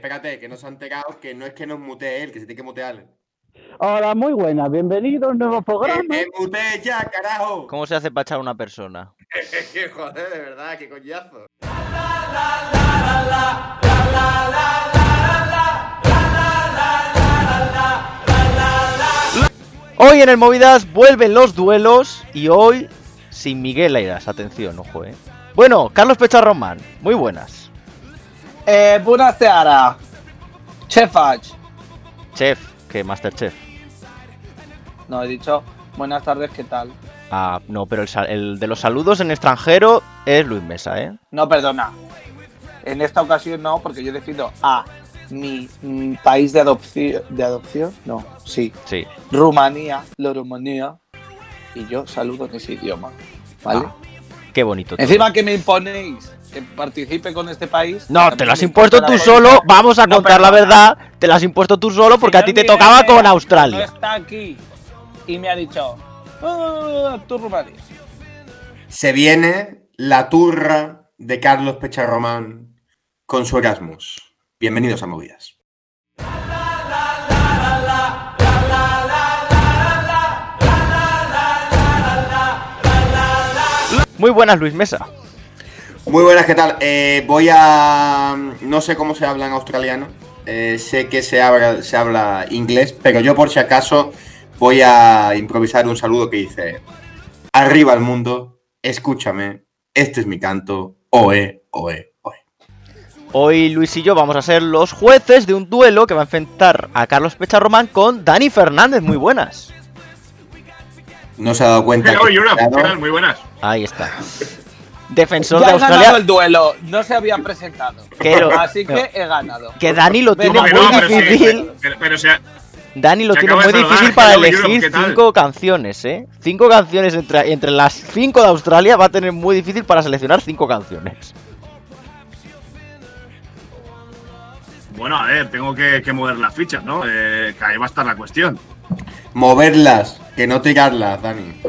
espérate, que no se ha enterado que no es que nos mutee él, que se tiene que mutear. Hola, muy buenas, bienvenido a un nuevo programa. ¡Que mutee ya, carajo! ¿Cómo se hace para echar a una persona? Joder, de verdad, qué coñazo. Hoy en el Movidas vuelven los duelos y hoy sin Miguel Airas. Atención, ojo, eh. Bueno, Carlos Pecharromán, muy buenas. Eh, buonasera. Chef Ach. Chef, que Masterchef. No, he dicho buenas tardes, ¿qué tal? Ah, no, pero el, de los saludos en extranjero es Luis Mesa, ¿eh? No, perdona. En esta ocasión no, porque yo decido a mi país de adopción. ¿De adopción? No, sí. Sí. Rumanía, la Rumanía. Y yo saludo en ese idioma. ¿Vale? Ah, qué bonito. todo. Encima que me imponéis que participe con este país. No, te lo has impuesto tú solo. Vamos a No, contar la verdad. Te lo has impuesto tú solo porque a ti te tocaba Miguel con Australia. No está aquí. Y me ha dicho. "Ah, tú Rumanía. Se viene la turra de Carlos Pecharromán con su Erasmus. Bienvenidos a Movidas. Muy buenas, Luis Mesa. Muy buenas, ¿qué tal? Eh, voy a... No sé cómo se habla en australiano. eh, sé que se habla, se habla inglés, pero yo por si acaso voy a improvisar un saludo que dice... Arriba el mundo, escúchame, este es mi canto, oe, oe, oe. Hoy Luis y yo vamos a ser los jueces de un duelo que va a enfrentar a Carlos Pecharromán con Dani Fernández. Muy buenas. No se ha dado cuenta. Que- ¿Qué tal? Muy buenas. Ahí está. Defensor Ya de he ganado Australia. el duelo. No se había presentado. Así que he ganado. Que Dani lo tiene muy no, difícil. pero, pero sea- Dani lo tiene muy saludar, difícil para elegir cinco canciones, ¿eh? Cinco canciones entre, entre las cinco de Australia va a tener muy difícil para seleccionar cinco canciones. Bueno, a ver, tengo que, que mover las fichas, ¿no? Eh, que ahí va a estar la cuestión. Moverlas, que no tirarlas, Dani.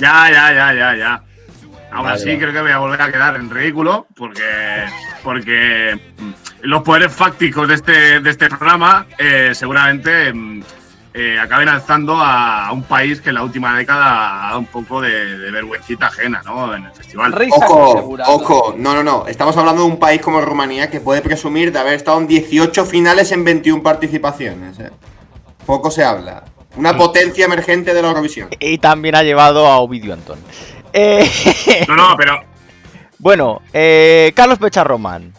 Ya, ya, ya, ya, ya. Ahora Vale, sí vale. creo que voy a volver a quedar en ridículo porque porque mm, los poderes fácticos de este, de este programa eh, seguramente mm, eh, acaben alzando a, a un país que en la última década ha dado un poco de, de vergüencita ajena, ¿no? En el festival. Ojo, ojo, no, no, no. Estamos hablando de un país como Rumanía que puede presumir de haber estado en 18 finales en 21 participaciones. ¿eh? Poco se habla. Una potencia emergente de la Eurovisión. Y también ha llevado a Ovidio Antón. Eh, No, no, pero bueno, eh, Carlos Pecharromán.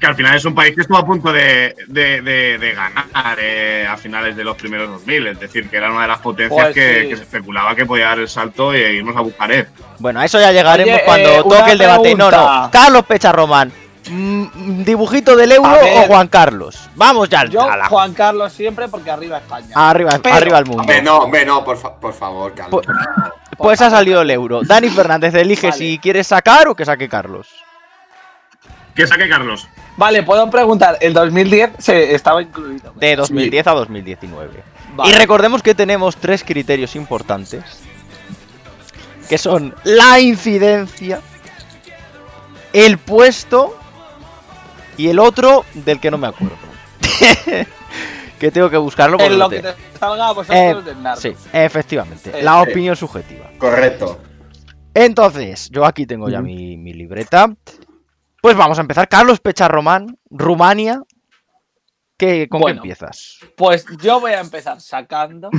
que al final es un país que estuvo a punto de, de- de- de ganar eh, a finales de los primeros 2000. Es decir, que era una de las potencias Pues que, sí. que se especulaba que podía dar el salto e irnos a Bucarest. Bueno, a eso ya llegaremos Oye, cuando eh, toque el debate. No, no. Carlos Pecharromán. Mm, ¿Dibujito del euro o Juan Carlos? Vamos ya Yo, a la- Juan Carlos, siempre porque arriba España. arriba, Pero- arriba al mundo. No, no, por, fa- por favor, Carlos. Pues, pues ha salido el euro. Dani Fernández elige Vale. si quiere sacar o que saque Carlos. ¿Qué saque Carlos? Vale, puedo preguntar. El 2010 se estaba incluido. De 2010 a 2019. Vale. Y recordemos que tenemos tres criterios importantes. Que son la incidencia, el puesto y el otro del que no me acuerdo. que tengo que buscarlo En lo que te salga vosotros Eh, del nardo. sí, efectivamente. Eh, la opinión subjetiva. Correcto. Entonces, yo aquí tengo ya mi, mi libreta. Pues vamos a empezar. Carlos Pecharromán, Rumania. ¿Qué, ¿Con Bueno. qué empiezas? Pues yo voy a empezar sacando.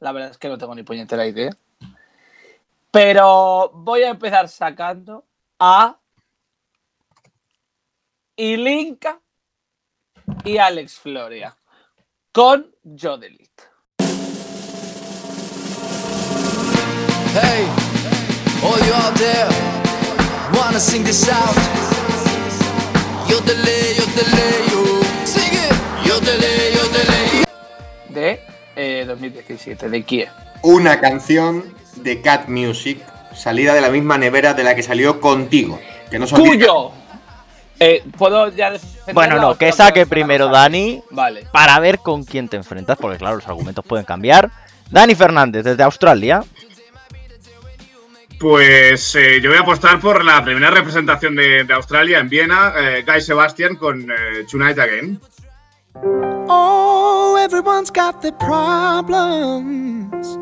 La verdad es que no tengo ni puñetera idea. Pero voy a empezar sacando a Ilinka y Alex Floria con Jodelit. Hey, all you out there, wanna sing this out? Yo te leo, yo te leo, sing it. Yo te leo, yo te leo. de eh, 2017, de Kiev. Una canción de Cat Music, salida de la misma nevera de la que salió contigo. Que no olvide. ¡Cuyo! Eh, ¿Puedo ya defenderla Bueno, no, que saque primero? Dani Vale. para ver con quién te enfrentas, porque claro, los argumentos pueden cambiar. Dani Fernández, desde Australia. Pues eh, yo voy a apostar por la primera representación de, de Australia en Viena, eh, Guy Sebastian con eh, Tonight Again. Oh, everyone's got their problems.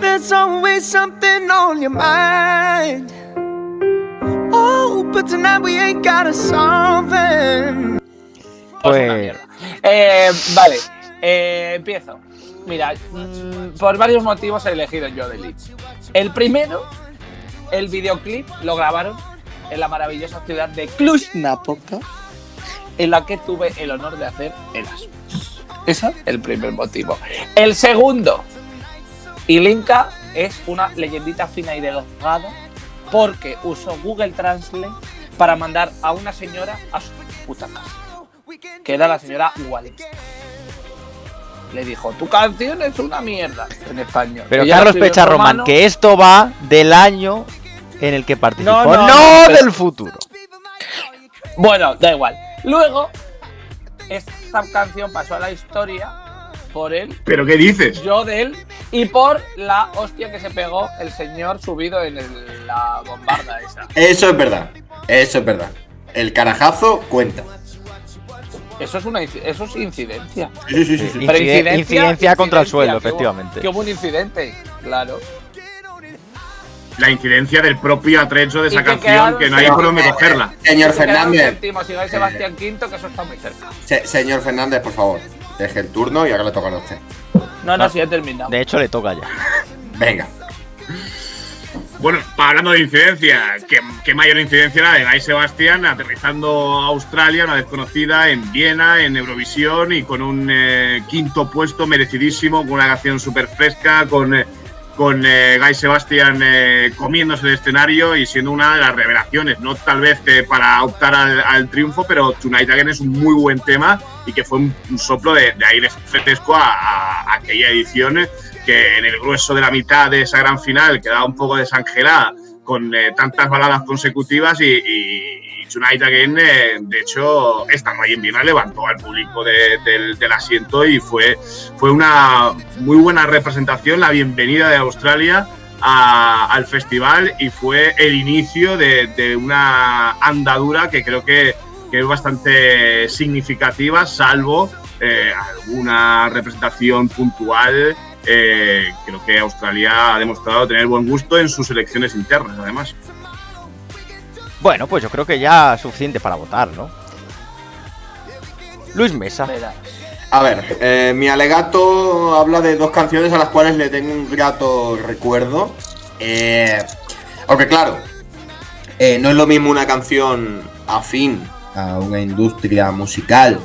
There's always something on your mind. Pues una Pues. mierda. Eh, vale, eh, empiezo. Mira, mm, por varios motivos he elegido yo de Leeds. El primero, el videoclip lo grabaron en la maravillosa ciudad de Cluj-Napoca, en la que tuve el honor de hacer Erasmus. Ese es el primer motivo. El segundo, Ilinka es una leyendita fina y delgada porque usó Google Translate para mandar a una señora a su puta casa que era la señora Wallis. Le dijo, tu canción es una mierda en español. Pero Ella Carlos Pecharroman, romano. que esto va del año en el que participó, No, no, no, no, pero- del futuro. Bueno, da igual. Luego, esta canción pasó a la historia por él, ¿Pero qué dices? yo de él, y por la hostia que se pegó el señor subido en el- la bombarda esa. Eso es verdad. Eso es verdad. El carajazo cuenta. Eso es una eso es incidencia. Sí, sí, sí. sí. Pero Incide- incidencia contra el incidencia, suelo, que hubo- efectivamente. Que hubo un incidente, claro. La incidencia del propio atrecho de esa que canción, que no hay por dónde cogerla. Señor Fernández. séptimos y Gai Sebastián quinto, que eso está muy cerca. se- señor Fernández, por favor. Deje el turno y ahora le toca a usted. No, no, sí, he terminado. De hecho, le toca ya. Venga. Bueno, hablando de incidencia, ¿qué, qué mayor incidencia la de Guy Sebastian aterrizando a Australia, una desconocida, en Viena, en Eurovisión y con un eh, quinto puesto merecidísimo, con una canción súper fresca, con, eh, con eh, Guy Sebastian eh, comiéndose el escenario y siendo una de las revelaciones, no tal vez que para optar al, al triunfo, pero Tonight Again es un muy buen tema y que fue un, un soplo de, de aire fresco a, a- a aquella edición que en el grueso de la mitad de esa gran final quedaba un poco desangelada con eh, tantas baladas consecutivas y- y Tonight Again, eh, de hecho, estando ahí en Viena, levantó al público de- del, asiento y fue, fue una muy buena representación, la bienvenida de Australia al festival y fue el inicio de, una andadura que creo que, que es bastante significativa, salvo eh, alguna representación puntual eh, creo que Australia ha demostrado tener buen gusto en sus elecciones internas, además. Bueno, pues yo creo que ya es suficiente para votar, ¿no? Luis Mesa. A ver, eh, mi alegato habla de dos canciones a las cuales le tengo un grato recuerdo. Eh, aunque claro, eh, no es lo mismo una canción afín a una industria musical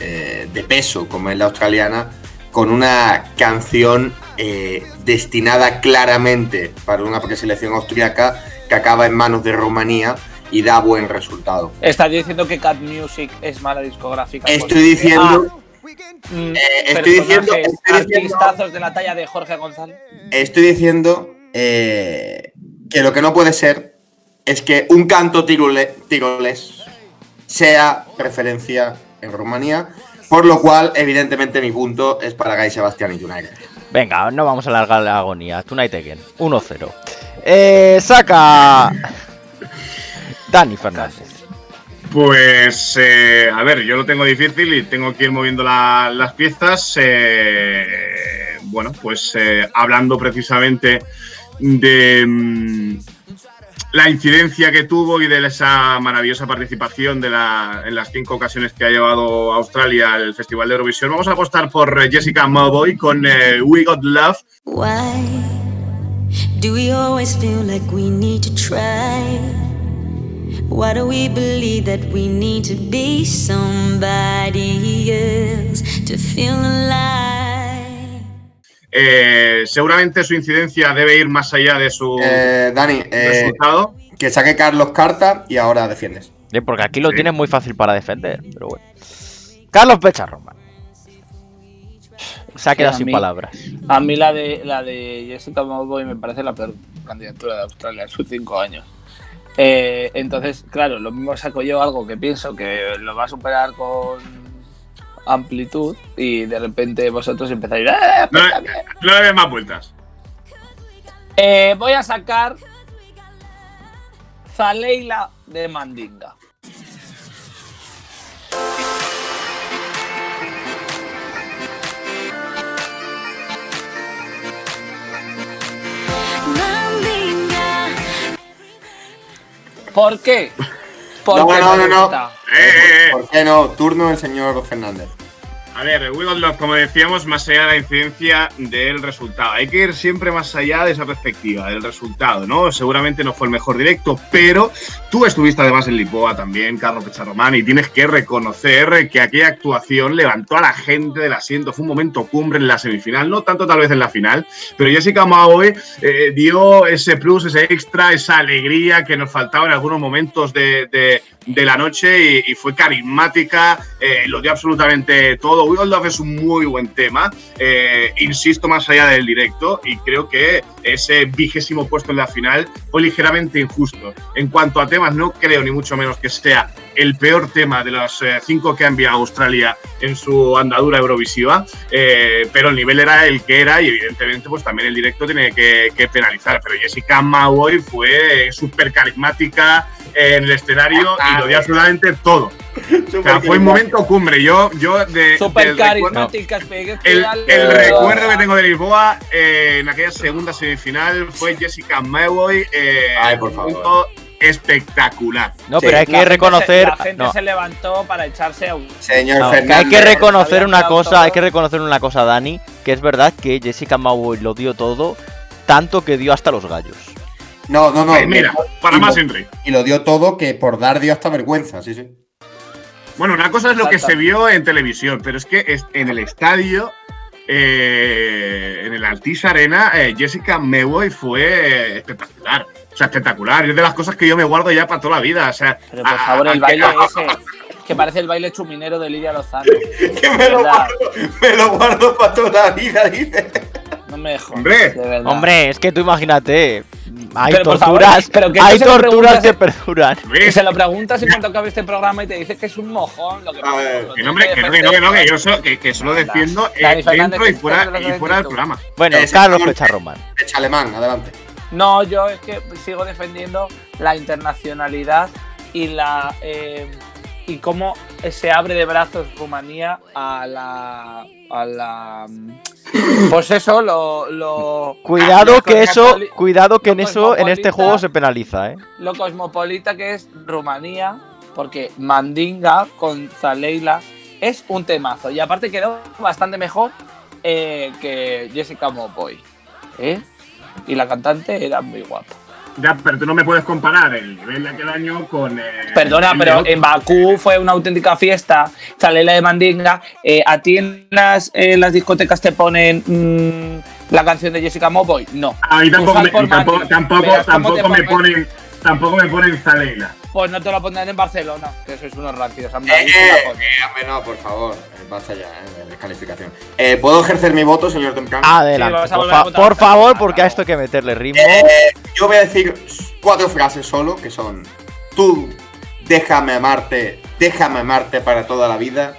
eh, de peso como es la australiana, con una canción eh, destinada claramente para una preselección austriaca que acaba en manos de Rumanía y da buen resultado. Estás diciendo que Cat Music es mala discográfica. Estoy porque- diciendo, Ah, mm, Eh, estoy diciendo- estoy diciendo- de la talla de Jorge González. estoy diciendo eh, que lo que no puede ser es que un canto tirole- tirolés sea referencia en Rumanía, por lo cual, evidentemente, mi punto es para Guy Sebastián y United. Venga, no vamos a alargar la agonía. Tonight again. 1-0. Eh, saca. Dani Fernández. Pues, eh, a ver, yo lo tengo difícil y tengo que ir moviendo la- las piezas. eh, bueno, pues eh, hablando precisamente de mm, la incidencia que tuvo y de esa maravillosa participación de la, en las cinco ocasiones que ha llevado Australia al Festival de Eurovisión, vamos a apostar por Jessica Mauboy con eh, We Got Love. Why do we always feel like we need to try? Why do we believe that we need to be somebody else to feel alive? Eh, seguramente su incidencia debe ir más allá de su Eh, Dani, eh, resultado. que saque Carlos carta y ahora defiendes. Bien, porque aquí lo Sí. tienes muy fácil para defender, pero bueno. Carlos Pecharroman. Se ha quedado sin mí- palabras. A mí la de la de Jessica Mauboy me parece la peor candidatura de Australia en sus cinco años. Eh, entonces, claro, lo mismo saco yo algo que pienso que lo va a superar con amplitud y de repente vosotros empezáis ¡Eh, No, no le des más vueltas. Eh, voy a sacar Zaleila de. Mandinga. ¿Por qué? Porque No, no, no, no. Eh, eh, eh. ¿Por qué no? Turno del señor Fernández. A ver, We como decíamos, más allá de la incidencia del resultado. Hay que ir siempre más allá de esa perspectiva, del resultado, ¿no? Seguramente no fue el mejor directo, pero tú estuviste además en Lisboa también, Carlos Pecharromán, y tienes que reconocer que aquella actuación levantó a la gente del asiento. Fue un momento cumbre en la semifinal, no tanto tal vez en la final, pero Jessica Maoe eh, dio ese plus, ese extra, esa alegría que nos faltaba en algunos momentos de, de- de la noche y, fue carismática, eh, lo dio absolutamente todo. We All Love es un muy buen tema, eh, insisto, más allá del directo, y creo que ese vigésimo puesto en la final fue ligeramente injusto. En cuanto a temas, no creo ni mucho menos que sea el peor tema de los eh, cinco que ha enviado Australia en su andadura eurovisiva, pero el nivel era el que era y evidentemente pues también el directo tiene que, penalizar. Pero Jessica Maui fue súper carismática en el escenario lo dio absolutamente todo. O sea, fue un momento cumbre. Yo, yo de, recuerdo- carismática. el, recuerdo que tengo de Lisboa eh, en aquella segunda semifinal fue Jessica Maui. Eh, Ay, por un favor. punto espectacular. No, Sí, pero hay que reconocer. se- la gente no, se levantó para echarse a un. Señor no, Fernández. hay que reconocer una cosa, todo. hay que reconocer una cosa, Dani, que es verdad que Jessica Maui lo dio todo, tanto que dio hasta los gallos. No, no, no. Eh, mira, para más lo- Henry. Y lo dio todo que por dar dio hasta vergüenza, sí, sí. Bueno, una cosa es lo que se vio en televisión, pero es que es- en el estadio, eh, en el Altis Arena, eh, Jessica Mewey fue eh, espectacular. O sea, espectacular. Es de las cosas que yo me guardo ya para toda la vida. O sea, Pero por a- favor, el baile a- ese. Que parece el baile chuminero de Lidia Lozano. Que me lo guardo, me lo guardo para toda la vida, dice. No me jodas. Hombre. de. Hombre, es que tú imagínate, hay Pero, por favor, torturas, pero que hay torturas que perduran. Y ¿ves? se lo preguntas en cuanto acabe este programa y te dice que es un mojón. Lo que A pasa ver, Que no, hombre, que no, que no, que no, que yo solo, que, que solo defiendo eh, dentro y que fuera, y que fuera del programa. Bueno, Eh, Carlos señor- Pecharroman. Echa alemán, adelante. No, yo es que sigo defendiendo la internacionalidad y la eh, y cómo se abre de brazos Rumanía a la a la pues eso lo lo Cuidado lo que eso, cuidado que en eso, en este juego se penaliza, ¿eh? lo cosmopolita que es Rumanía porque Mandinga con Zaleila es un temazo y aparte quedó bastante mejor eh, que Jessica Mopoy ¿eh? y la cantante era muy guapa Ya, pero tú no me puedes comparar el nivel de aquel año con. eh, Perdona, pero en Bakú fue una auténtica fiesta. Zaleila de Mandinga. Eh, ¿A ti en las, en las discotecas te ponen mm, la canción de Jessica Moboy? No. A mí tampoco, Usar me, tampoco, tampoco, tampoco me ponen-. Tampoco me ponen. Pues no te lo pondrán en Barcelona, que sois unos rancios. han Eh, eh, no, por favor. Eh, basta ya, eh, de descalificación. Eh, ¿Puedo ejercer mi voto, señor Duncan? Adelante, Sí, por, fa- por favor, porque a esto hay que meterle ritmo. Eh, yo voy a decir cuatro frases solo, que son Tú, déjame amarte, déjame amarte para toda la vida.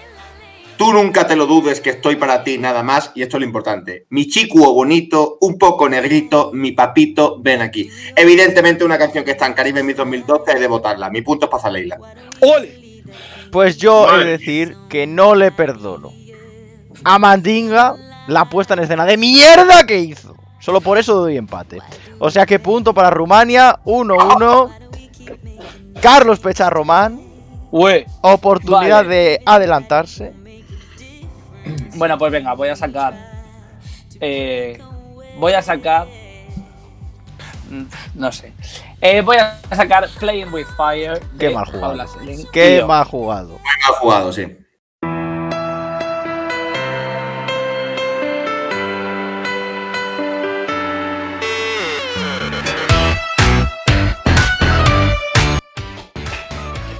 Tú nunca te lo dudes que estoy para ti nada más, y esto es lo importante. Mi chico bonito, un poco negrito, mi papito, ven aquí. Evidentemente una canción que está en Caribe Mix 2012 hay de votarla. Mi punto es para Zaleila. ¡Ole! Pues yo he de decir que no le perdono a Mandinga la puesta en escena de mierda que hizo. Solo por eso doy empate. O sea que punto para Rumania, 1-1. Carlos Pecharromán, Ue. oportunidad Vale. de adelantarse. Bueno, pues venga, voy a sacar. eh, voy a sacar. mm, No sé. Eh, voy a sacar Playing with Fire. Qué mal jugado. Qué mal jugado. Mal jugado, sí.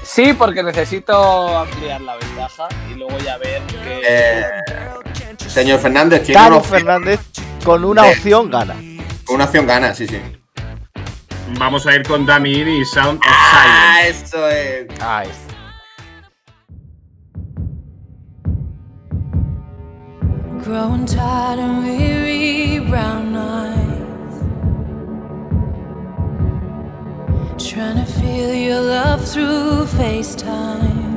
Sí, porque necesito ampliar la ventaja y luego ya ver que. Eh, señor Fernández, tiene opción, Fernández con una Eh. opción gana. una opción gana, sí, sí. Vamos a ir con Damin y Sound of Ah, Silence. eso es. Ahí. Growing tired and weary, brown eyes. Trying to feel your love through FaceTime.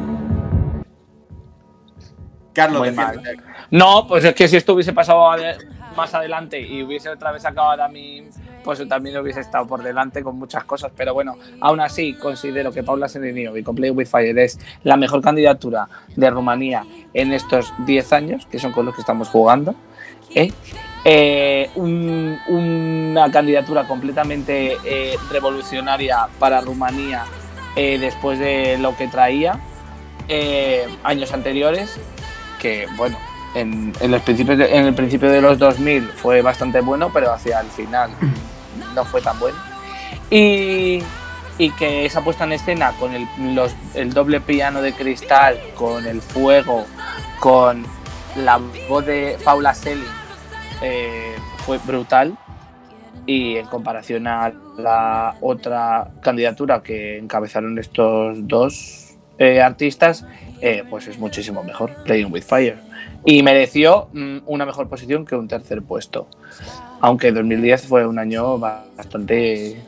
Carlos, Muy decía- mal. No, pues es que si esto hubiese pasado más adelante y hubiese otra vez acabado a mí, pues también hubiese estado por delante con muchas cosas. Pero bueno, aún así considero que Paula Sereniovic con Play With Fire es la mejor candidatura de Rumanía en estos 10 años, que son con los que estamos jugando. ¿eh? Eh, un- una candidatura completamente eh, revolucionaria para Rumanía eh, después de lo que traía años anteriores que bueno, en, en los principios de- en el principio de los 2000 fue bastante bueno, pero hacia el final no fue tan bueno. Y, y que esa puesta en escena con el, los- el doble piano de cristal, con el fuego, con la voz de Paula Selling, eh, fue brutal. Y en comparación a la otra candidatura que encabezaron estos dos eh, artistas, eh, pues es muchísimo mejor, Playing with Fire. Y mereció mm, una mejor posición que un tercer puesto. Aunque 2010 fue un año bastante.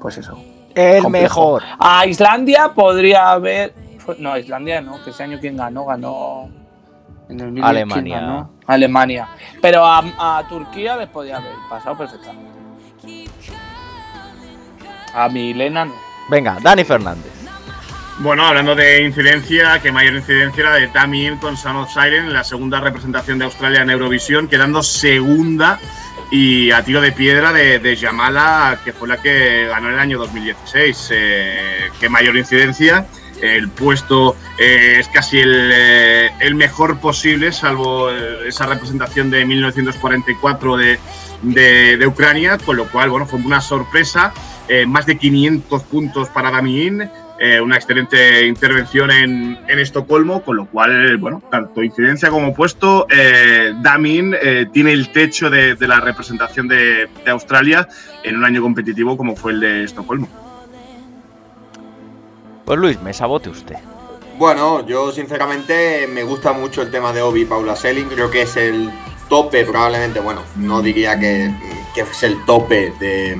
Pues eso. El complejo. mejor. A Islandia podría haber. No, Islandia no, que ese año quién ganó, ganó. En 2010, ¿quién Alemania. ganó? Alemania. Pero a, a Turquía les podía haber pasado perfectamente. A Milena no. Venga, Dani Fernández. Bueno, hablando de incidencia, que mayor incidencia era de Tammy con Son of la segunda representación de Australia en Eurovisión, quedando segunda y a tiro de piedra de, de Yamala, que fue la que ganó el año 2016. Eh, qué mayor incidencia. El puesto eh, es casi el, eh, el mejor posible, salvo esa representación de 1944 de, de, Ucrania, con lo cual, bueno, fue una sorpresa. Más de 500 puntos para Damin, eh, una excelente intervención en, en Estocolmo, con lo cual, bueno, tanto incidencia como puesto, eh, Damin eh, tiene el techo de, de la representación de, de Australia en un año competitivo como fue el de Estocolmo. Pues Luis, me sabote usted. Bueno, yo sinceramente me gusta mucho el tema de Obi y Paula Selling. Creo que es el tope, probablemente, bueno, no diría que, que es el tope de,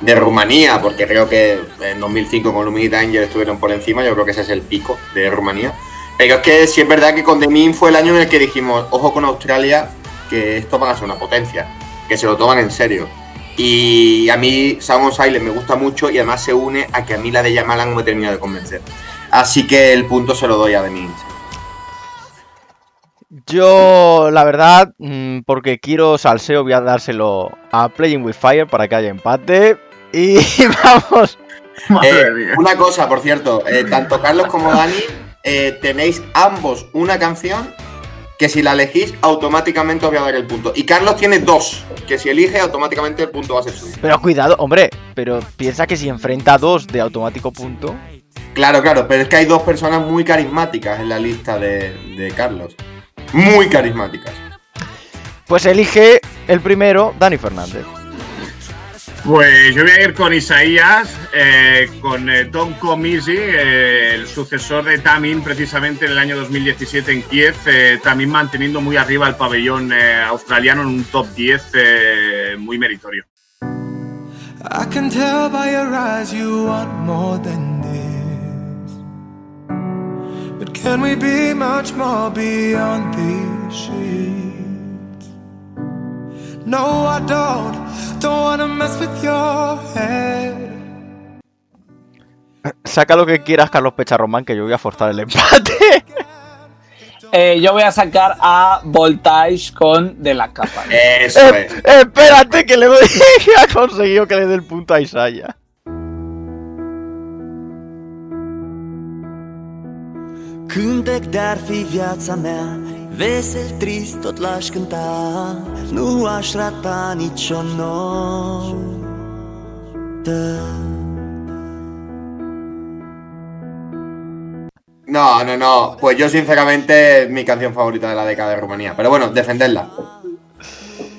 de Rumanía, porque creo que en 2005 con Lumini Danger estuvieron por encima. Yo creo que ese es el pico de Rumanía. Pero es que sí es verdad que con Demin fue el año en el que dijimos, ojo con Australia, que esto van a ser una potencia, que se lo toman en serio. Y a mí Sound me gusta mucho y además se une a que a mí la de Yamala no me termina de convencer. Así que el punto se lo doy a Demin. Yo, la verdad, mm, porque quiero salseo, voy a dárselo a Playing with Fire para que haya empate. Y vamos. Eh, una cosa, por cierto, eh, tanto Carlos como Dani eh, tenéis ambos una canción que si la elegís automáticamente os voy a dar el punto. Y Carlos tiene dos, que si elige automáticamente el punto va a ser suyo. Pero cuidado, hombre, pero piensa que si enfrenta a dos de automático punto. Claro, claro, pero es que hay dos personas muy carismáticas en la lista de, de Carlos. Muy carismáticas. Pues elige el primero, Dani Fernández. Pues yo voy a ir con Isaías, eh, con eh, Tom Comisi, eh, el sucesor de Tamin, precisamente en el año 2017 en Kiev. eh, también manteniendo muy arriba el pabellón australiano en un top 10 eh, muy meritorio. I can tell by your eyes you want more than this. But can we be much more beyond these sheets? No, I don't, don't wanna mess with your head. Saca lo que quieras, Carlos Pecharromán, que yo voy a forzar el empate. Eh, yo voy a sacar a Voltage con De la Capa. Eso Eh, es. espérate, que le doy. que ha conseguido que le dé el punto a de-ar fi viața mea Vesel, trist, tot l-aș cânta Nu aș rata nicio notă No, no, no. Pues yo sinceramente es mi canción favorita de la década de Rumanía. Pero bueno, defenderla.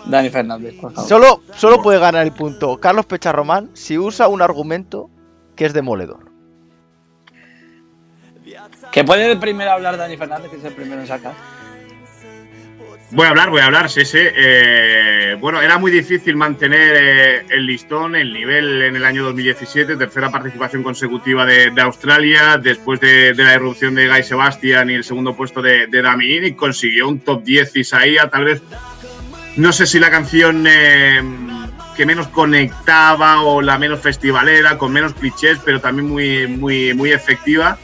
Dani Fernández, por favor. Solo, solo puede ganar el punto Carlos Pecharromán si usa un argumento que es demoledor. Que puede el primero hablar Dani Fernández, que es el primero en sacar. Voy a hablar, voy a hablar, sí, sí. Eh, bueno, era muy difícil mantener eh, el listón, el nivel en el año 2017, tercera participación consecutiva de, Australia, después de, la irrupción de Guy Sebastian y el segundo puesto de, de Damien, consiguió un top 10 Isaías, tal vez, no sé si la canción eh, que menos conectaba o la menos festivalera, con menos clichés, pero también muy, muy, muy efectiva.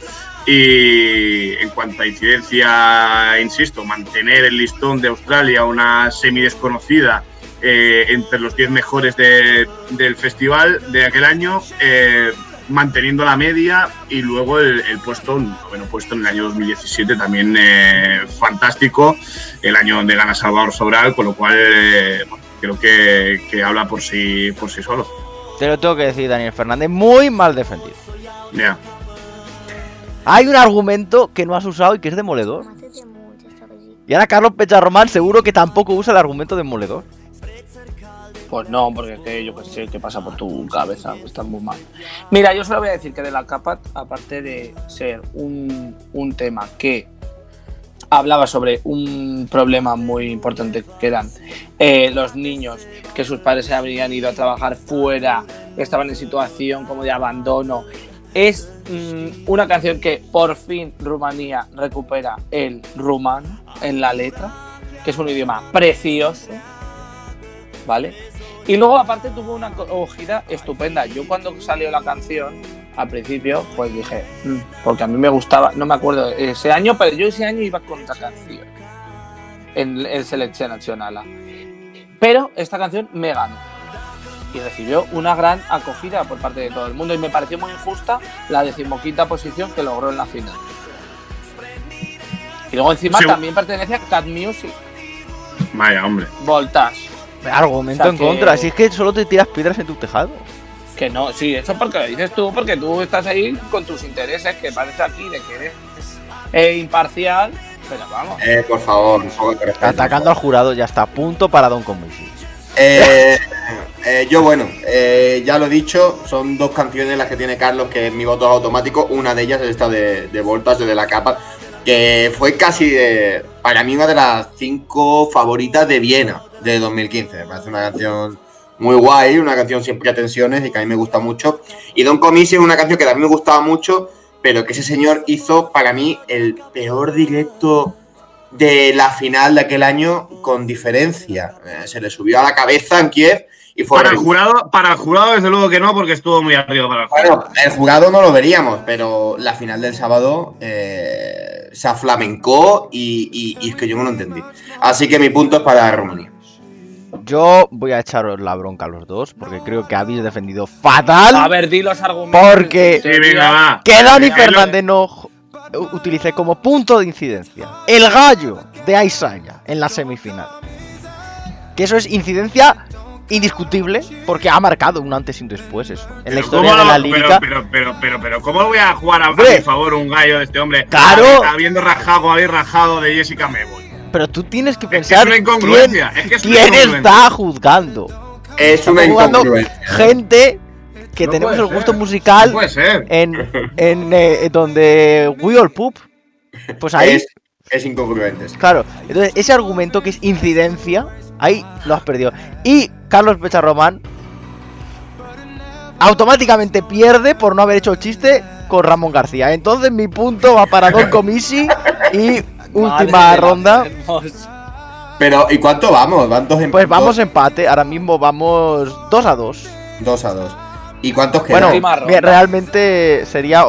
Y en cuanto a incidencia, insisto, mantener el listón de Australia, una semi desconocida, eh, entre los 10 mejores de- del festival de aquel año, eh, manteniendo la media y luego el, el puesto, bueno, puesto en el año 2017 también eh, fantástico, el año donde gana Salvador Sobral, con lo cual eh, bueno, creo que, que habla por sí, por sí solo. Te lo tengo que decir, Daniel Fernández, muy mal defendido. Ya. Hay un argumento que no has usado y que es demoledor. Y ahora Carlos Pecharromán seguro que tampoco usa el argumento demoledor. Pues no, porque es que yo que sé qué pasa por tu cabeza, estás muy mal. Mira, yo solo voy a decir que de la capa, aparte de ser un, un tema que hablaba sobre un problema muy importante que eran eh, los niños que sus padres se habrían ido a trabajar fuera, estaban en situación como de abandono. Es mm, una canción que por fin Rumanía recupera el rumano en la letra, que es un idioma precioso, ¿vale? Y luego aparte tuvo una acogida estupenda. Yo cuando salió la canción, al principio, pues dije, "Mm", porque a mí me gustaba, no me acuerdo ese año, pero yo ese año iba con otra canción en el Selección Nacional. Pero esta canción me ganó y recibió una gran acogida por parte de todo el mundo y me pareció muy injusta la decimoquinta posición que logró en la final. Y luego encima Sí. también pertenece a Cat Music, Vaya, hombre. Voltage. Argumento O sea en que- contra. Si es que solo te tiras piedras en tu tejado. Que no, sí, eso porque lo dices tú, porque tú estás ahí con tus intereses, que parece aquí de que eres eh, imparcial, pero vamos. Eh, por favor. Atacando al jurado, ya está. Punto para Don Comusi. Eh, eh, yo, bueno, eh, ya lo he dicho, son dos canciones las que tiene Carlos, que mi voto es automático. Una de ellas es esta de, de Voltas, de la capa, que fue casi, para mí, una de las cinco favoritas de Viena de 2015. Me parece una canción muy guay, una canción sin pretensiones y que a mí me gusta mucho. Y Don Comisi es una canción que también me gustaba mucho, pero que ese señor hizo para mí el peor directo de la final de aquel año con diferencia. Eh, se le subió a la cabeza en Kiev y fue. Para el jurado, para el jurado, desde luego que no, porque estuvo muy arriba para el jurado. Bueno, el jurado no lo veríamos, pero la final del sábado eh, se aflamencó y, y- y es que yo no lo entendí. Así que mi punto es para Rumanía. Yo voy a echaros la bronca a los dos, porque creo que habéis defendido fatal. A ver, di los argumentos. Porque- Sí, venga, va. Que Dani Fernández no utilice como punto de incidencia el gallo de Aisaya en la semifinal. Que eso es incidencia indiscutible porque ha marcado un antes y un después eso. En la historia ¿cómo de la lírica. Pero, pero, pero, pero, pero, ¿cómo lo voy a jugar a, mi favor un gallo de este hombre? Claro. Habiendo rajado, habéis rajado de Jessica Mebol. Pero tú tienes que Es que es pensar. Es que es una quién incongruencia. está juzgando. Es una jugando incongruencia. gente que No tenemos el puede gusto ser. musical No en, en eh, donde We All Poop. Pues ahí Es, es incongruente. Claro, entonces ese argumento que es incidencia, ahí lo has perdido. Y Carlos Pecharromán automáticamente pierde por no haber hecho el chiste con Ramón García. Entonces mi punto va para Don Comisi y última Madre ronda. Pero, ¿y cuánto vamos? ¿Van dos en- Pues vamos empate, ahora mismo vamos 2 a 2. dos a dos. ¿Y cuántos quedan? Bueno, realmente sería...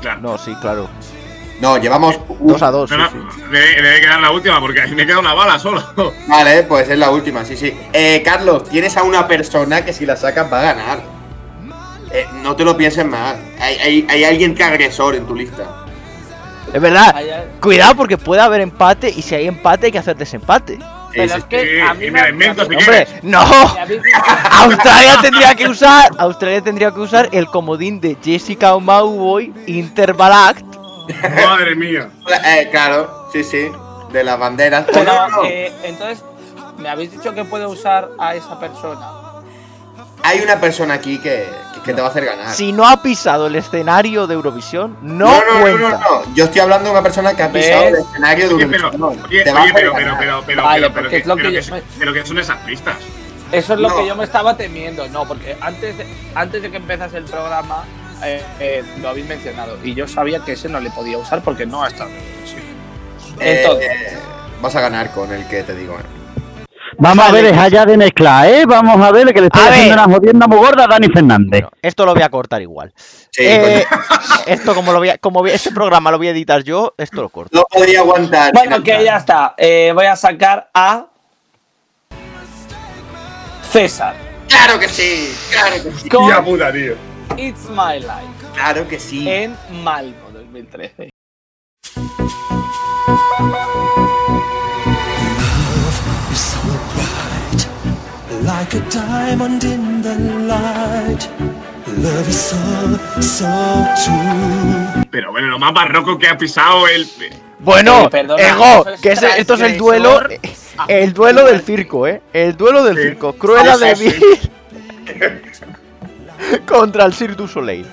Claro. No, sí, claro. No, llevamos un- 2 a 2. Pero debe, debe quedar la última, porque ahí me queda una bala solo. Vale, pues es la última, sí, sí. Eh, Carlos, tienes a una persona que si la sacas va a ganar. Eh, no te lo pienses más. Hay, hay- hay alguien que agresor en tu lista. Es verdad, cuidado porque puede haber empate y si hay empate hay que hacer desempate. Pero es que Sí, a mí me la invento si Hombre, no. Australia tendría que usar Australia tendría que usar el comodín de Jessica Mauboy Interval Act Madre mía. Eh, claro, sí, sí. De las banderas. Pero, eh, entonces, me habéis dicho que puedo usar a esa persona. Hay una persona aquí que, que te va a hacer ganar. Si no ha pisado el escenario de Eurovisión, no, no, no, cuenta. no, no, no. Yo estoy hablando de una persona que ha pisado ¿Ves? el escenario de pero, Eurovisión. oye, Te va a oye, hacer pero, pero, ganar. pero, pero, Vale, pero, que- es lo pero que yo- son- pero que son esas pistas. Eso es lo No. que yo me estaba temiendo. No, porque antes de, antes de que empezase el programa eh, eh, lo habéis mencionado. Y yo sabía que ese no le podía usar porque no ha estado Eurovisión. Eh, Entonces, vas a ganar con el que te digo. Vamos a ver, deja ya de mezclar, ¿eh? Vamos a ver que le estoy A haciendo ver. una jodienda muy gorda a Dani Fernández. Esto lo voy a cortar igual. Sí, Eh, esto como lo voy a, como voy- este programa lo voy a editar yo, esto lo corto. no podría aguantar. bueno, que ya está. Eh, voy a sacar a César. Claro que sí, claro que sí. Con Tía puta, tío. It's My Life Claro que sí. en Malmo 2013. Like a diamond in the light. Love is so, so true. Pero bueno, lo más barroco que ha pisado el. Bueno, Eh, perdona, Ego, es que esto es el duelo, transgresor. el duelo del circo, ¿eh? El duelo del Sí. circo. Cruella Sí, de sí, Vil contra el Cirque du Soleil.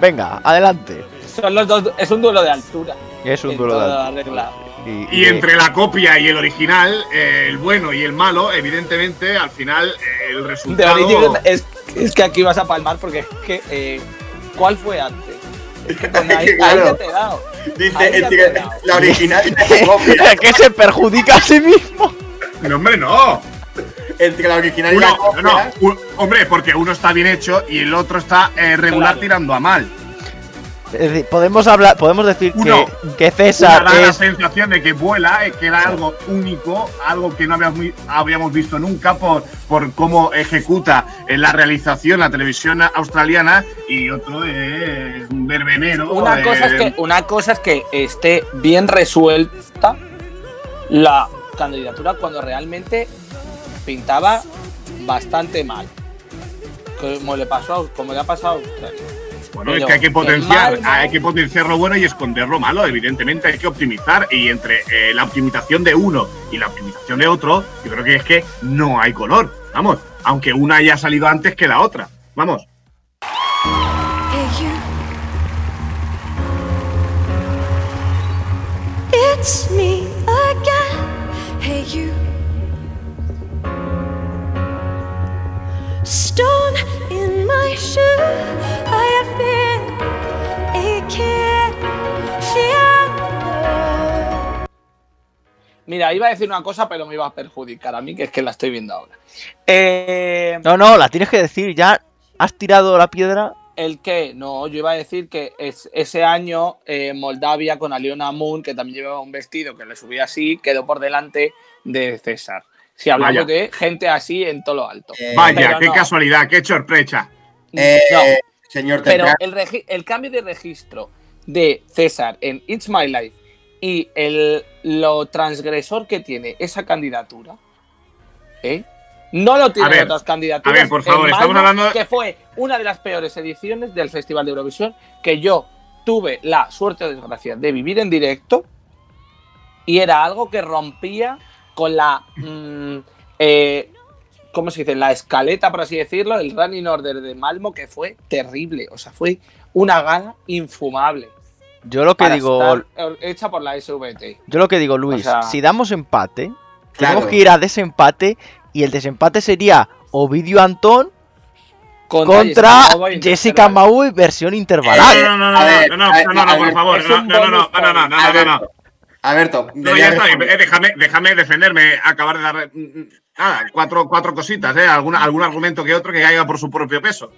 Venga, adelante. Son los dos, es un duelo de altura. Es un duelo de altura. Y, entre la copia y el original, eh, el bueno y el malo, evidentemente, al final, eh, el De resultado. es, es que aquí vas a palmar porque es que. eh, ¿Cuál fue antes? Es que con ahí, que claro. ahí ya te he dado. Dice, Ahí ya el te he tigre- dado. la original y la copia. que se perjudica a sí mismo. No, hombre, no. Entre la original y la copia. no, un- hombre, porque uno está bien hecho y el otro está eh, regular Claro. tirando a mal. Es decir, podemos hablar, podemos decir Uno, que, que César Una da la es sensación de que vuela, que era algo único, algo que no habíamos, vi- habíamos visto nunca por, por cómo ejecuta en la realización la televisión australiana y otro es un verbenero. Una eh, cosa, es que, una cosa es que esté bien resuelta la candidatura cuando realmente pintaba bastante mal. Como le, pasó, a- como le ha pasado a Australia. Bueno, Pero es que hay que potenciar, mal, hay que potenciar lo bueno y esconder lo malo. Evidentemente hay que optimizar y entre eh, la optimización de uno y la optimización de otro, yo creo que es que no hay color. Vamos, aunque una haya salido antes que la otra. Vamos. Hey you. It's me Mira, iba a decir una cosa, pero me iba a perjudicar a mí, que es que la estoy viendo ahora. Eh, No, no, la tienes que decir, ya has tirado la piedra. El que, no, yo iba a decir que es, ese año eh, Moldavia con Aliona Moon, que también llevaba un vestido que le subía así, quedó por delante de César. Si hablamos Vaya. de gente así en todo lo alto. Eh, Vaya, qué no. casualidad, qué sorpresa. eh, No, señor pero el cambio de registro de César en It's My Life y el, lo transgresor que tiene esa candidatura, ¿eh? No lo tienen ver, otras candidaturas. a ver, por favor, estamos hablando- Que fue una de las peores ediciones del Festival de Eurovisión que yo tuve la suerte o desgracia de vivir en directo y era algo que rompía con la. mm, eh, ¿Cómo se dice? La escaleta, por así decirlo, el running order de Malmo, que fue terrible. O sea, fue una gala infumable. Yo lo que digo, eh, hecha por la SVT. yo lo que digo, Luis, O sea- si damos empate, Claro. tenemos que ir a desempate y el desempate sería Ovidio Antón Contra, contra Jessica Jessica. Maui versión intervalar. No, no, no, no, ver, no, no, ver, no, no, no, por favor. No, no, no, no, no, no, no, no, no, no. Alberto, No, ya está, eh, déjame, déjame defenderme, acabar de dar mm, mm, nada, cuatro, cuatro cositas, ¿eh? Alguna, algún argumento que otro que caiga por su propio peso.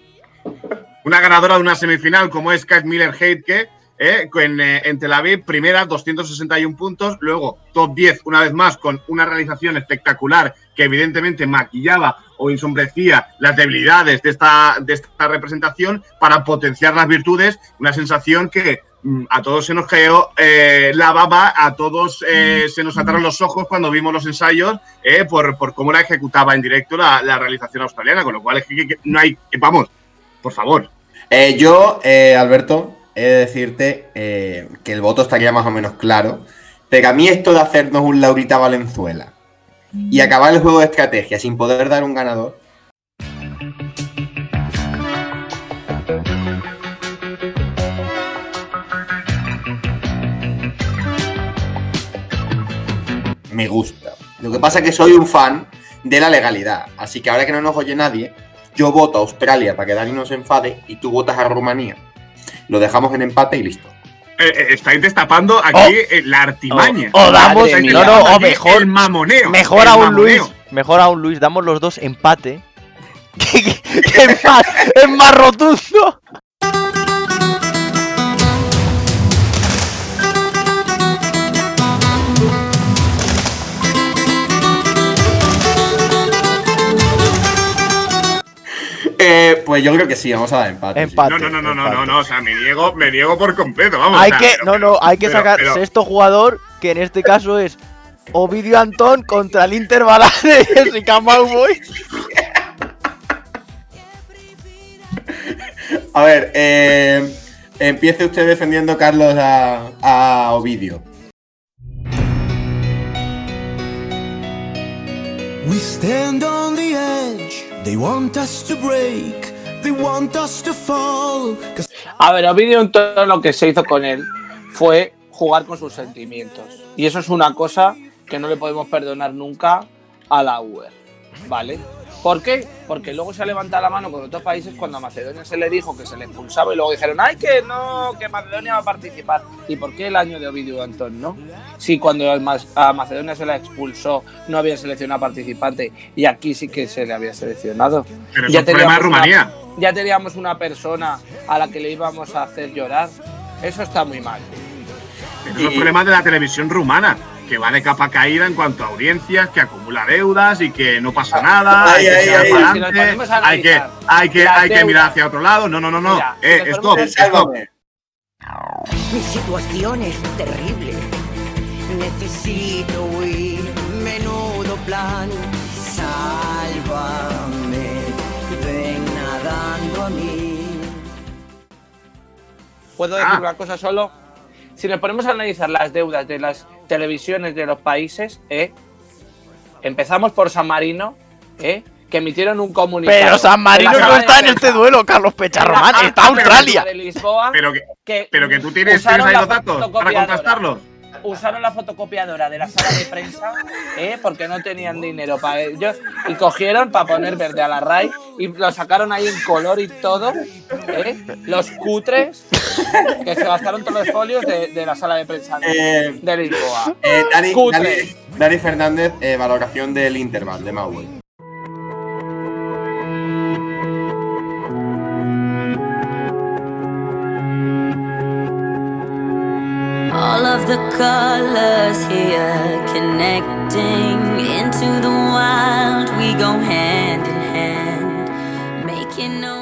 Una ganadora de una semifinal como es Kate Miller Heidke, ¿eh? en, eh, en Tel Aviv, primera, 261 puntos, luego top 10 una vez más con una realización espectacular que evidentemente maquillaba o ensombrecía las debilidades de esta, de esta representación para potenciar las virtudes, una sensación que mm, a todos se nos cayó eh, la baba, a todos eh, se nos ataron los ojos cuando vimos los ensayos eh, por, por cómo la ejecutaba en directo la, la realización australiana, con lo cual es que, que no hay, vamos, por favor. Eh, yo, eh, Alberto, he de decirte eh, que el voto estaría más o menos claro. Pero a mí esto de hacernos un Laurita Valenzuela y mm. acabar el juego de estrategia sin poder dar un ganador. Me gusta. Lo que pasa es que soy un fan de la legalidad. Así que ahora que no nos oye nadie, yo voto a Australia para que Dani no se enfade y tú votas a Rumanía. Lo dejamos en empate y listo. Eh, eh, estáis destapando aquí Oh. eh, la artimaña. O, o damos. Madre mía. No, no, o Aquí mejor. El mamoneo. Mejor el aún, Luis. Mejor aún, Luis. Damos los dos empate. que, que- que es, más, es más rotundo. Eh, pues yo creo que sí, vamos a dar empate. sí. No, no, no, no, no, no, o sea, me niego, me niego por completo, vamos. Hay o sea, que, pero- no, no, hay que pero- sacar pero- sexto jugador, que en este caso es Ovidio Antón contra el Inter Balá de Jessica Mauboy. A ver, eh, empiece usted defendiendo, Carlos, a, a Ovidio. We stand on the edge. A ver, Ovidio, todo lo que se hizo con él fue jugar con sus sentimientos. Y eso es una cosa que no le podemos perdonar nunca a la. ¿Vale? ¿Por qué? Porque luego se ha levantado la mano con otros países cuando a Macedonia se le dijo que se le expulsaba y luego dijeron, ay, que no, que Macedonia va a participar. ¿Y por qué el año de Ovidio Antón no? Si cuando a Macedonia se la expulsó no había seleccionado participante y aquí sí que se le había seleccionado. Pero Ya es un problema de teníamos una- Rumanía. ya teníamos una persona a la que le íbamos a hacer llorar. Eso está muy mal. Pero es un problema de la televisión rumana, que va de capa caída en cuanto a audiencias, que acumula deudas y que no pasa nada, Ay, hay que ay, tirar ay, para si hay que, hay que, las hay que mirar hacia otro lado. No, no, no, no. Mira, si eh, stop, stop. Sálvame. Mi situación es terrible. Necesito huir. Menudo plan. Sálvame. Ven nadando a mí. ¿Puedo decir Ah. una cosa solo? Si nos ponemos a analizar las deudas de las televisiones de los países, ¿eh? empezamos por San Marino, ¿eh? que emitieron un comunicado. Pero San Marino no está en este duelo, Carlos Pecharromán. Está Australia. prensa de Lisboa, Pero que, que pero que tú tienes, tienes ahí los datos para contrastarlos. Usaron la fotocopiadora de la sala de prensa ¿eh? porque no tenían dinero para ellos y cogieron para poner verde a la RAI y lo sacaron ahí en color y todo ¿eh? los cutres que se gastaron todos los folios de, de la sala de prensa de, Eh, de Lisboa eh, Dani, Cutre. Dani- Dani Fernández, eh, valoración del interval de Mauboy. The colors here connecting into the wild. We go hand in hand, making a.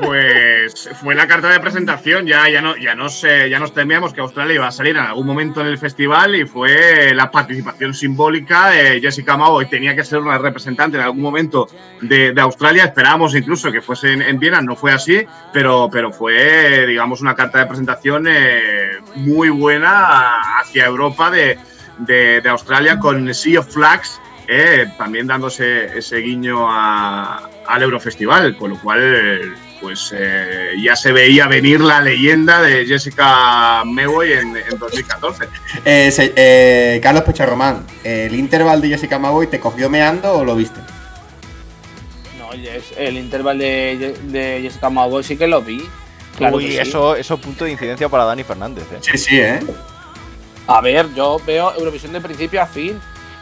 Pues fue la carta de presentación, ya, ya, no, ya, nos, eh, ya nos temíamos que Australia iba a salir en algún momento en el festival y fue la participación simbólica Jessica Mauboy. Tenía que ser una representante en algún momento de, Australia, esperábamos incluso que fuese en, en Viena, no fue así, pero, pero fue, digamos, una carta de presentación eh, muy buena hacia Europa de, de, de Australia con Sea of Flags, eh, también dándose ese guiño a- al Eurofestival, con lo cual pues eh, ya se veía venir la leyenda de Jessica Mewboy en, en 2014. Eh, se- eh, Carlos Pecharromán, ¿el interval de Jessica Mauboy te cogió meando o lo viste? no Jess, el intervalo de, de Jessica Mauboy sí que lo vi claro Uy, que sí. eso, eso punto de incidencia para Dani Fernández. eh. Sí, sí, ¿eh? a ver yo veo Eurovisión de principio a fin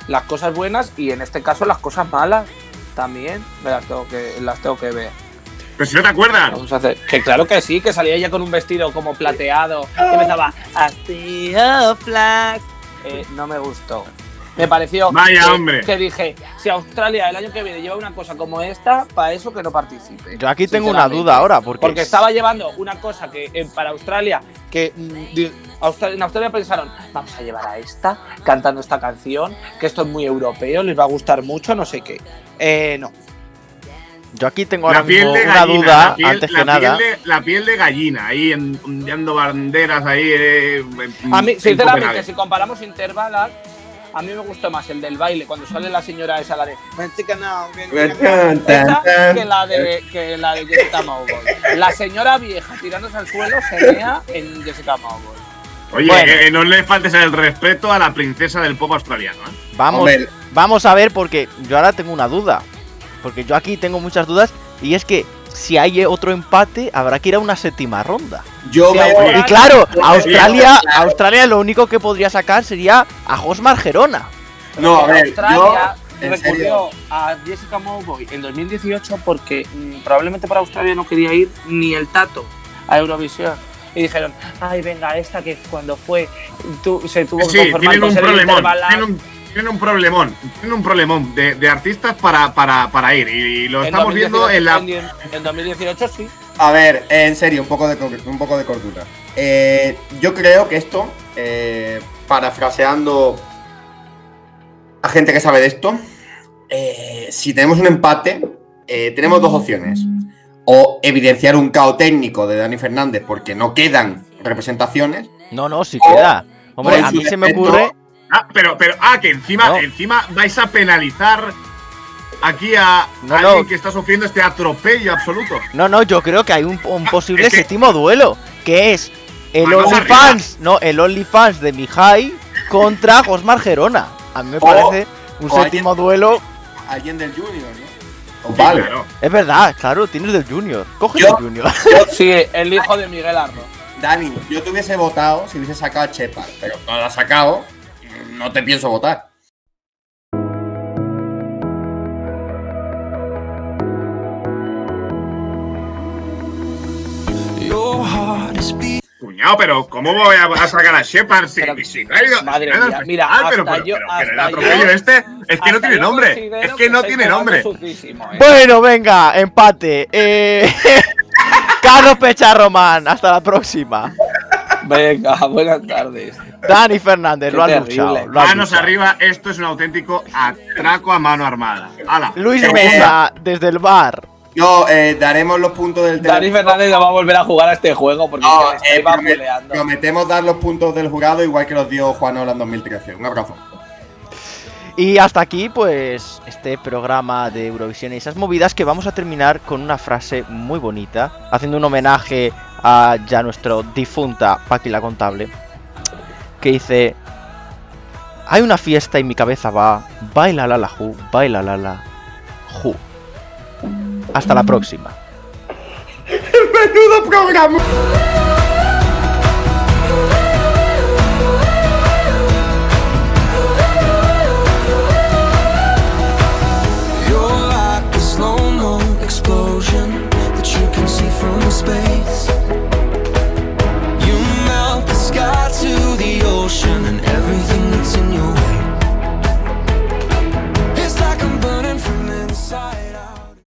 las cosas buenas y en este caso las cosas malas también me las tengo que las tengo que ver Pero si no te acuerdas, Vamos a hacer. Que claro que sí, que salía ella con un vestido como plateado. Y empezaba. "Así, oh, flags". Eh, no me gustó. Me pareció. Vaya, que, hombre. Que dije, si Australia el año que viene lleva una cosa como esta, para eso que no participe. Yo aquí tengo una duda ahora, porque, Porque estaba llevando una cosa que eh, para Australia, que mm, en Australia pensaron, vamos a llevar a esta cantando esta canción, que esto es muy europeo, les va a gustar mucho, no sé qué. Eh, no. yo aquí tengo ahora la piel mismo de una gallina, duda, la piel, antes la que nada. de, la piel de gallina, ahí en- ondeando banderas ahí. eh, A mí, en sinceramente, si comparamos intervalas, a mí me gustó más el del baile, cuando sale la señora esa, la de. Esa que la de, que la de Jessica Mauboy. La señora vieja tirándose al suelo se vea en Jessica Mauboy. Oye, Bueno. eh, no le faltes el respeto a la princesa del pop australiano. ¿eh? Vamos, Hombre. vamos a ver porque yo ahora tengo una duda. Porque yo aquí tengo muchas dudas y es que si hay otro empate habrá que ir a una séptima ronda. Yo Sí, me oye. Y claro, Australia. Australia lo único que podría sacar sería a Josmar Gerona. No, a ver, Australia yo. En recurrió serio. a Jessica Mowboy en 2018 porque mm, probablemente para Australia no quería ir ni el tato a Eurovisión. Y dijeron, ay, venga, esta que cuando fue, tu- se tuvo que Sí, conformar con un ser problemón. Tienen un, problemón. Tienen un problemón de, de artistas para, para, para ir. Y, lo En estamos viendo en la. 2018, en 2018 sí. A ver, en serio, un poco de, un poco de cordura. Eh, yo creo que esto, eh, parafraseando a gente que sabe de esto, eh, si tenemos un empate, eh, tenemos dos opciones. O evidenciar un caos técnico de Dani Fernández porque no quedan representaciones. No, no, si O- queda. Hombre, a mí se me ocurre. Ah, pero, pero, ah, que encima, No. encima vais a penalizar aquí a No, alguien no. que está sufriendo este atropello absoluto. No, no, yo creo que hay un, un posible es que- séptimo duelo. Que es el OnlyFans. No, el OnlyFans de Mihai contra Josmar Gerona. A mí me parece un séptimo duelo. Alguien del Junior, ¿no? Sí, vale. claro. Es verdad, claro, tienes del Junior. Coge Yo- del Junior. Sí, el hijo de Miguel Arro. Dani, yo te hubiese votado si hubiese sacado a Chepa, pero no lo has sacado, no te pienso votar. Cuñado, pero ¿cómo voy a, a sacar a Shepard si, Pero- si no ha ido- Madre no mía, mira, festival? pero, hasta pero, yo- pero, pero el atropello yo- este es que no tiene nombre. Es que no tiene nombre. ¿eh? Bueno, venga, empate. Eh, Carlos Pecharroman, hasta la próxima. Venga, buenas tardes. Dani Fernández, lo ha luchado. Manos luchado. arriba, esto es un auténtico atraco a mano armada. ¡Hala! Luis Mesa, desde el bar. Yo, eh, daremos los puntos del Dani. Fernández no va a volver a jugar a este juego porque No, se eh, promet- puleando. prometemos dar los puntos del jurado igual que los dio Juan Ola en 2013. Un abrazo. Y hasta aquí, pues, este programa de Eurovisión y esas movidas que vamos a terminar con una frase muy bonita, haciendo un homenaje a ya nuestro difunta Paqui la Contable, que dice: Hay una fiesta y mi cabeza va, baila la la ju, baila la la ju. Hasta la próxima. ¡Menudo programa!